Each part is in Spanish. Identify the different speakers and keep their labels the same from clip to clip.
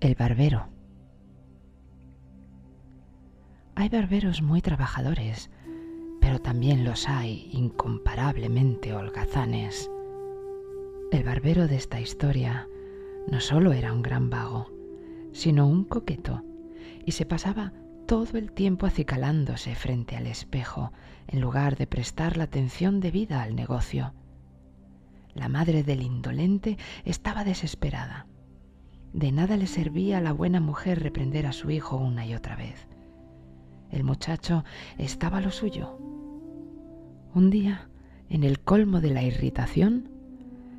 Speaker 1: El barbero. Hay barberos muy trabajadores, pero también los hay incomparablemente holgazanes. El barbero de esta historia no solo era un gran vago, sino un coqueto, y se pasaba todo el tiempo acicalándose frente al espejo, en lugar de prestar la atención debida al negocio. La madre del indolente estaba desesperada. De nada le servía a la buena mujer reprender a su hijo una y otra vez. El muchacho estaba lo suyo. Un día, en el colmo de la irritación,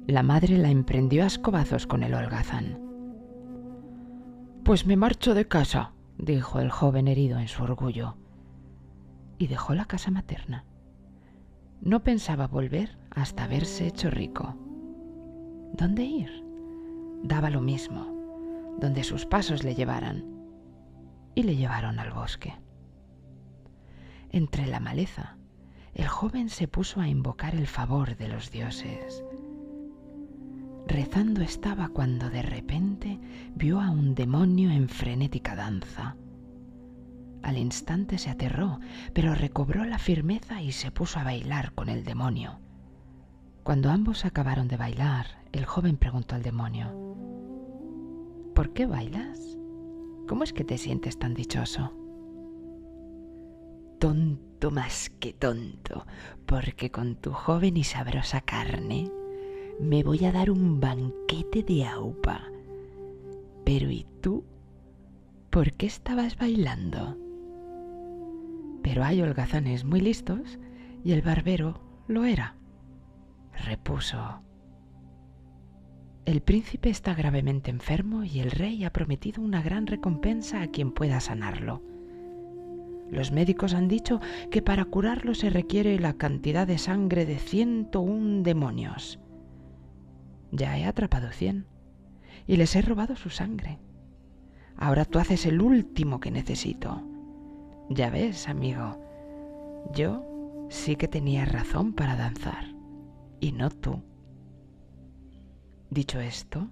Speaker 1: la madre la emprendió a escobazos con el holgazán. Pues me marcho de casa, dijo el joven herido en su orgullo, y dejó la casa materna. No pensaba volver hasta haberse hecho rico. ¿Dónde ir? Daba lo mismo, donde sus pasos le llevaran. Y le llevaron al bosque. Entre la maleza, el joven se puso a invocar el favor de los dioses. Rezando estaba cuando de repente vio a un demonio en frenética danza. Al instante se aterró, pero recobró la firmeza y se puso a bailar con el demonio. Cuando ambos acabaron de bailar, el joven preguntó al demonio, ¿Por qué bailas? ¿Cómo es que te sientes tan dichoso? Tonto más que tonto, porque con tu joven y sabrosa carne me voy a dar un banquete de aupa. Pero ¿y tú? ¿Por qué estabas bailando? Pero hay holgazanes muy listos y el barbero lo era. Repuso. El príncipe está gravemente enfermo y el rey ha prometido una gran recompensa a quien pueda sanarlo. Los médicos han dicho que para curarlo se requiere la cantidad de sangre de 101 demonios. Ya he atrapado cien y les he robado su sangre. Ahora tú haces el último que necesito. Ya ves, amigo, yo sí que tenía razón para danzar, y no tú. Dicho esto,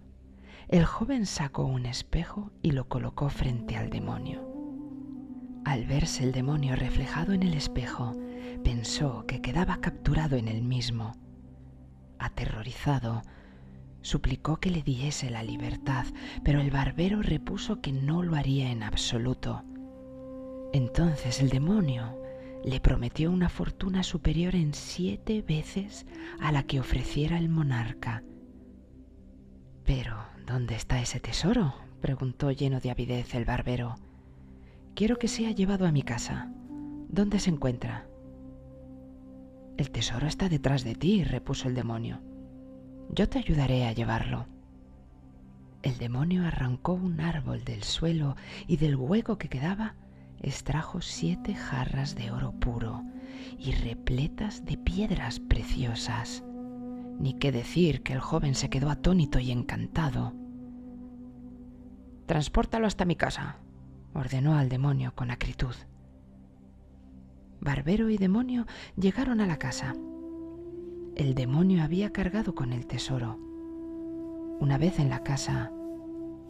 Speaker 1: el joven sacó un espejo y lo colocó frente al demonio. Al verse el demonio reflejado en el espejo, pensó que quedaba capturado en el mismo. Aterrorizado, suplicó que le diese la libertad, pero el barbero repuso que no lo haría en absoluto. Entonces el demonio le prometió una fortuna superior en siete veces a la que ofreciera el monarca. Pero, ¿dónde está ese tesoro? preguntó lleno de avidez el barbero. Quiero que sea llevado a mi casa. ¿Dónde se encuentra? El tesoro está detrás de ti, repuso el demonio. Yo te ayudaré a llevarlo. El demonio arrancó un árbol del suelo y del hueco que quedaba extrajo siete jarras de oro puro y repletas de piedras preciosas. Ni qué decir que el joven se quedó atónito y encantado. Transpórtalo hasta mi casa, ordenó al demonio con acritud. Barbero y demonio llegaron a la casa el demonio había cargado con el tesoro. Una vez en la casa,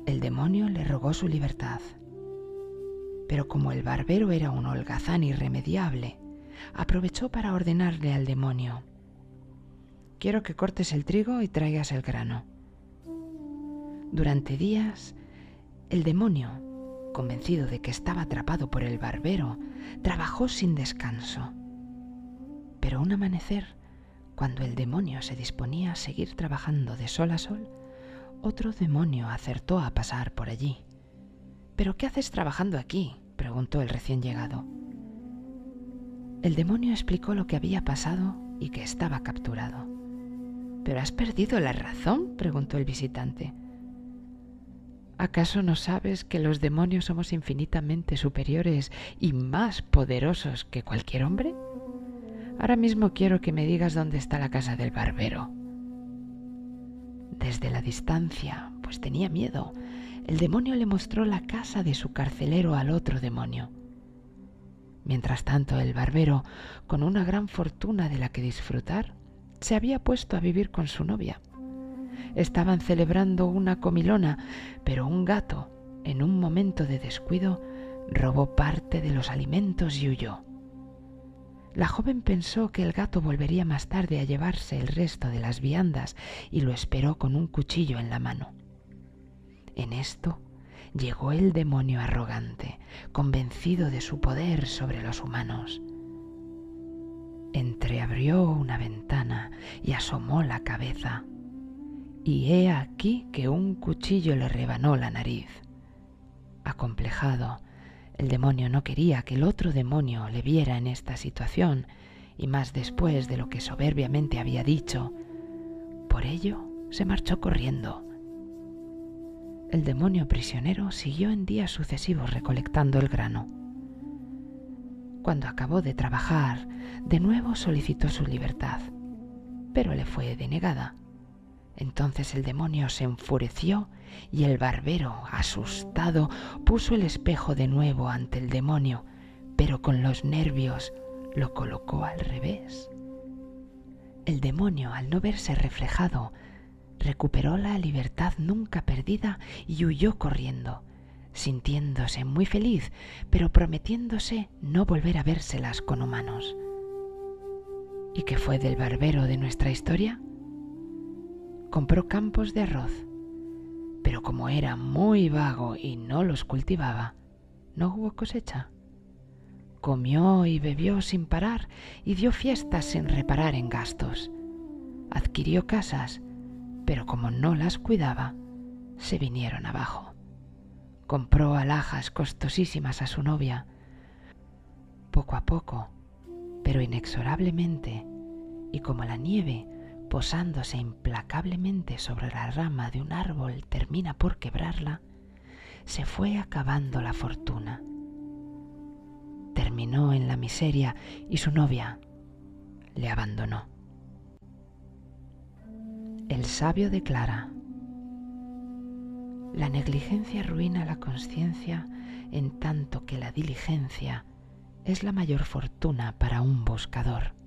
Speaker 1: el demonio le rogó su libertad. Pero como el barbero era un holgazán irremediable, aprovechó para ordenarle al demonio, quiero que cortes el trigo y traigas el grano. Durante días, el demonio, convencido de que estaba atrapado por el barbero, trabajó sin descanso. Pero un amanecer cuando el demonio se disponía a seguir trabajando de sol a sol, otro demonio acertó a pasar por allí. ¿Pero qué haces trabajando aquí? preguntó el recién llegado. El demonio explicó lo que había pasado y que estaba capturado. ¿Pero has perdido la razón? preguntó el visitante. ¿Acaso no sabes que los demonios somos infinitamente superiores y más poderosos que cualquier hombre? Ahora mismo quiero que me digas dónde está la casa del barbero. Desde la distancia, pues tenía miedo, el demonio le mostró la casa de su carcelero al otro demonio. Mientras tanto, el barbero, con una gran fortuna de la que disfrutar, se había puesto a vivir con su novia. Estaban celebrando una comilona, pero un gato, en un momento de descuido, robó parte de los alimentos y huyó. La joven pensó que el gato volvería más tarde a llevarse el resto de las viandas y lo esperó con un cuchillo en la mano. En esto llegó el demonio arrogante, convencido de su poder sobre los humanos. Entreabrió una ventana y asomó la cabeza, y he aquí que un cuchillo le rebanó la nariz. Acomplejado, el demonio no quería que el otro demonio le viera en esta situación, y más después de lo que soberbiamente había dicho. Por ello se marchó corriendo. El demonio prisionero siguió en días sucesivos recolectando el grano. Cuando acabó de trabajar, de nuevo solicitó su libertad, pero le fue denegada. Entonces el demonio se enfureció y el barbero, asustado, puso el espejo de nuevo ante el demonio, pero con los nervios lo colocó al revés. El demonio, al no verse reflejado, recuperó la libertad nunca perdida y huyó corriendo, sintiéndose muy feliz, pero prometiéndose no volver a vérselas con humanos. ¿Y qué fue del barbero de nuestra historia? compró campos de arroz, pero como era muy vago y no los cultivaba, no hubo cosecha. Comió y bebió sin parar y dio fiestas sin reparar en gastos. Adquirió casas, pero como no las cuidaba, se vinieron abajo. Compró alhajas costosísimas a su novia. Poco a poco, pero inexorablemente, y como la nieve posándose implacablemente sobre la rama de un árbol termina por quebrarla, se fue acabando la fortuna. Terminó en la miseria y su novia le abandonó. El sabio declara, la negligencia arruina la conciencia en tanto que la diligencia es la mayor fortuna para un buscador.